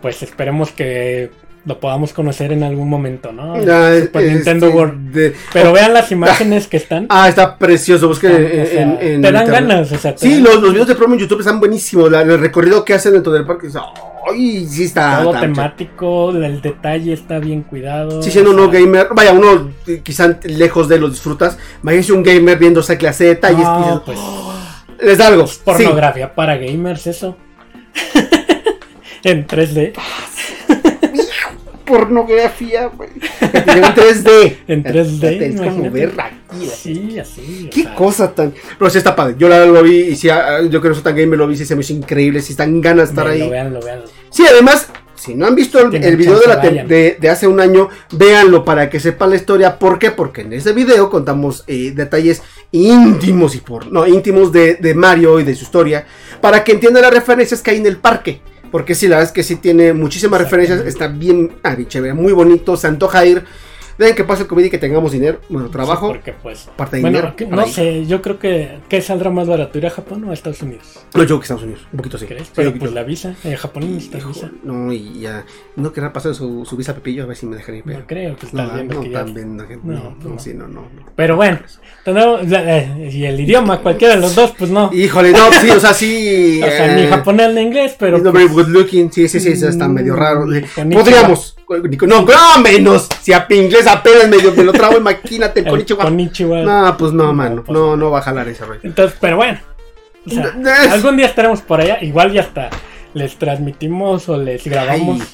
pues esperemos que lo podamos conocer en algún momento, ¿no? Ah, Super este, Nintendo World. de- Pero vean las imágenes que están. Ah, está precioso. Busquen O en, sea, en- en te dan internet. ganas, o sea, Sí, dan- los, los videos de promo en YouTube están buenísimos. la- el recorrido que hacen dentro del parque. Ay, sí está. todo temático, el detalle está bien cuidado. Sí, siendo o sea, uno gamer, vaya, uno eh, quizá lejos de los disfrutas. Imagínese un gamer viendo esa clase de detalles. no, dices, pues, les da algo. pornografía para gamers eso. en 3D. Sí, pornografía, güey. Que un 3D. En 3D, Es como ver aquí. Sí, así. o Qué sea, cosa tan. Pero sí está padre. Yo la lo vi y sí, ah, yo que no soy tan gamer lo vi y sí se me hizo increíble. Si están ganas de estar ahí. véanlo, véanlo. Sí, además, si no han visto el, video de, chance, la te- vayan. de, de hace un año, véanlo para que sepan la historia. ¿Por qué? Porque en ese video contamos eh, detalles íntimos y por no íntimos de, de Mario y de su historia. Para que entiendan las referencias que hay en el parque. Porque sí, la verdad es que sí tiene muchísimas referencias. Está bien, ah, chévere, muy bonito. Se antoja ir. Dejen que pase el COVID y que tengamos dinero, bueno, trabajo, Sí, porque pues. parte de Bueno, dinero. que- no sé, yo creo que. ¿Qué saldrá más barato? ¿Ir a Japón o a Estados Unidos? No, yo creo que Estados Unidos, un poquito sí. ¿Crees? Pero pues la visa. En Japón no necesitas Hijo, visa. No, y ya. No querrá pasar su, su visa a Pepillo, a ver si me dejan ir. pero- No creo que No, viendo no, gente. No, No, no, no. sí, no, no. no. Pero bueno, tenemos- eh, y el idioma, cualquiera de los dos, pues no. Híjole, no, sí, o sea, sí. O sea, ni eh, japonés ni inglés, pero. Pero very good looking, sí, sí, sí, está medio raro. Mm, Eh, Podríamos, no, no, menos. Si a inglés apenas medio me lo trago, imagínate, con Ichiwa. No, pues no, mano, pues no, no va a jalar ese rollo. Entonces, pero bueno. O sea, Es- algún día estaremos por allá. Igual ya hasta les transmitimos o les grabamos. Ay,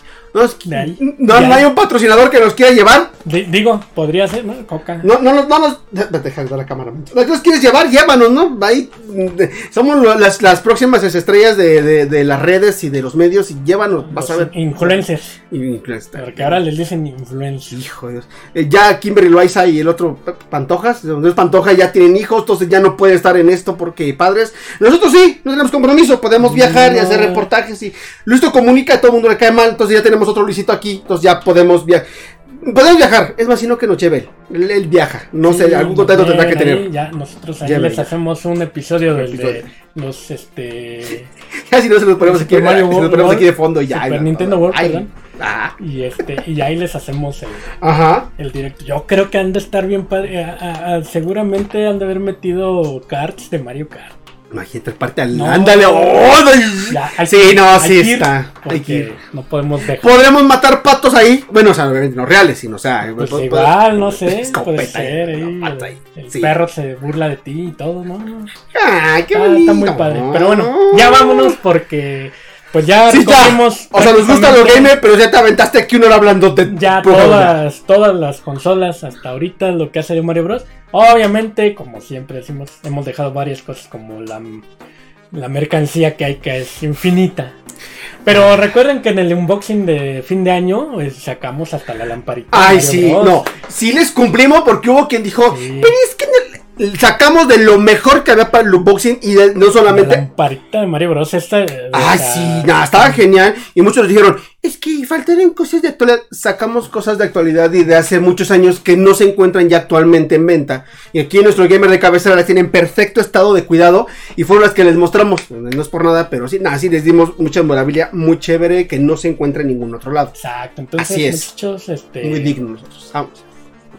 no, no, hay un patrocinador que nos quiera llevar. Di- digo, podría ser, ¿no? Coca. No, no, no, no nos. Deja de la cámara. ¿No nos quieres llevar? Llévanos, ¿no? Ahí. de- Somos las, las próximas estrellas de, de, de las redes y de los medios. Y llévanos, vas a ver. Influencers. Y- Porque ahora les dicen influencers. Hijo de Dios. Eh, ya Kimberly Loaiza y el otro Pantojas, donde es Pantoja, ya tienen hijos, entonces ya no puede estar en esto porque padres. Nosotros sí, no tenemos compromiso, podemos viajar y hacer reportajes y Luisito comunica, a todo el mundo le cae mal, entonces ya tenemos otro Luisito aquí, entonces ya podemos viajar. Podemos viajar, es más, sino que nos lleve él. Él, viaja, no Sí, sé, algún contacto tendrá que ahí tener. Ya nosotros ahí les ya. hacemos un episodio Un episodio. de los este Ya si no se los ponemos aquí, Super Mario si nos World, ponemos aquí de fondo y ya. Super no, Nintendo World, ay, perdón. ah, y este y ahí les hacemos el, ajá. el directo. Yo creo que han de estar bien padre. a- a- a- seguramente han de haber metido cards de Mario Kart. Imagínate, parte al. No. Ándale, ¡oh! Ya, Sí, que- no, sí que está. Hay porque que ir. no podemos dejar. Podremos matar patos ahí. Bueno, o sea, obviamente no reales, sino, o sea, Pues pod- pod- igual, no sé, escopeta puede ser. ahí, ahí. el Sí. perro se burla de ti y todo, ¿no? Ay, qué Está, bonito. está muy padre. Pero bueno, ya vámonos porque pues ya Sí, ya. O sea, nos gusta lo prácticamente gamer, pero ya te aventaste aquí una hora hablando de Ya todas, todas las consolas hasta ahorita lo que ha salido Mario Bros. Obviamente, como siempre decimos, hemos dejado varias cosas como la, la mercancía que hay que es infinita. Pero recuerden que en el unboxing de fin de año eh, sacamos hasta la lamparita. Ay, sí, Bros. no. Sí les cumplimos porque hubo quien dijo, Sí. pero es que el- sacamos de lo mejor que había para el unboxing y de- no La solamente... lamparita de Mario Bros. Esta, Ay, o sea, sí, nada, estaba genial. Y muchos nos dijeron, es que faltarían cosas de actualidad. Sacamos cosas de actualidad y de hace muchos años que no se encuentran ya actualmente en venta. Y aquí nuestro gamer de cabecera las tienen en perfecto estado de cuidado. Y fueron las que les mostramos. No es por nada, pero sí, nada, sí les dimos mucha memorabilia muy chévere que no se encuentra en ningún otro lado. Exacto, entonces Así es. este, Muy digno nosotros. Vamos.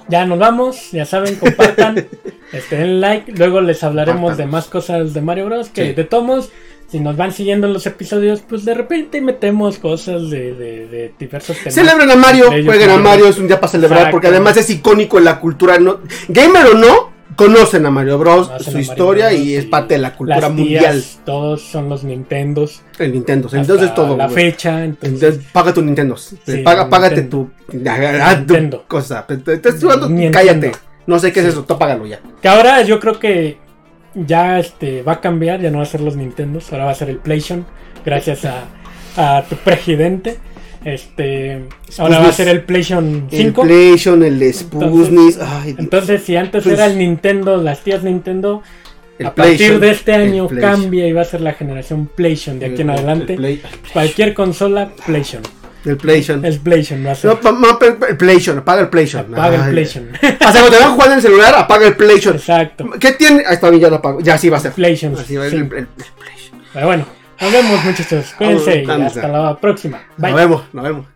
Ya nos vamos, ya saben, compartan, este, den like, luego les hablaremos de más cosas de Mario Bros. Que Sí. de tomos, si nos van siguiendo en los episodios, pues de repente metemos cosas de, de, de diversos temas. Celebren a Mario, jueguen a Mario. Mario, es un día para celebrar Exacto. porque además es icónico en la cultura. ¿no? Gamer o no, conocen a Mario Bros, Conocen su historia Bros. y es parte de la cultura Las mundial. tías, todos son los Nintendos. El Nintendo, hasta entonces todo. La fecha, entonces. Entonces, paga tu Nintendo. Sí, paga, págate Nintendo. tu, tu Nintendo. cosa. Jugando, Nintendo. cállate. No sé qué es eso, tú págalo ya. Que ahora yo creo que ya este va a cambiar, ya no va a ser los Nintendos, ahora va a ser el PlayStation, gracias a, a tu presidente. Este, ahora va a ser el PlayStation 5. El PlayStation, el. Ay, Dios. Entonces, si antes Pues- era el Nintendo, las tías Nintendo, El a partir de este año el cambia y va a ser la generación PlayStation de aquí en El- el adelante. Play- Cualquier consola, PlayStation. El PlayStation. El PlayStation va a ser. No, pa- pa- el PlayStation, apaga el PlayStation. Apaga el Ay. PlayStation. O sea, cuando te van jugando en el celular, apaga el PlayStation. Exacto. ¿Qué tiene? Ahí está bien, ya lo apago. Ya sí va a ser. PlayStation. Así va a ser el, el- el PlayStation. Pero bueno, nos vemos muchachos. Cuídense y hasta la próxima. Bye. Nos vemos, nos vemos.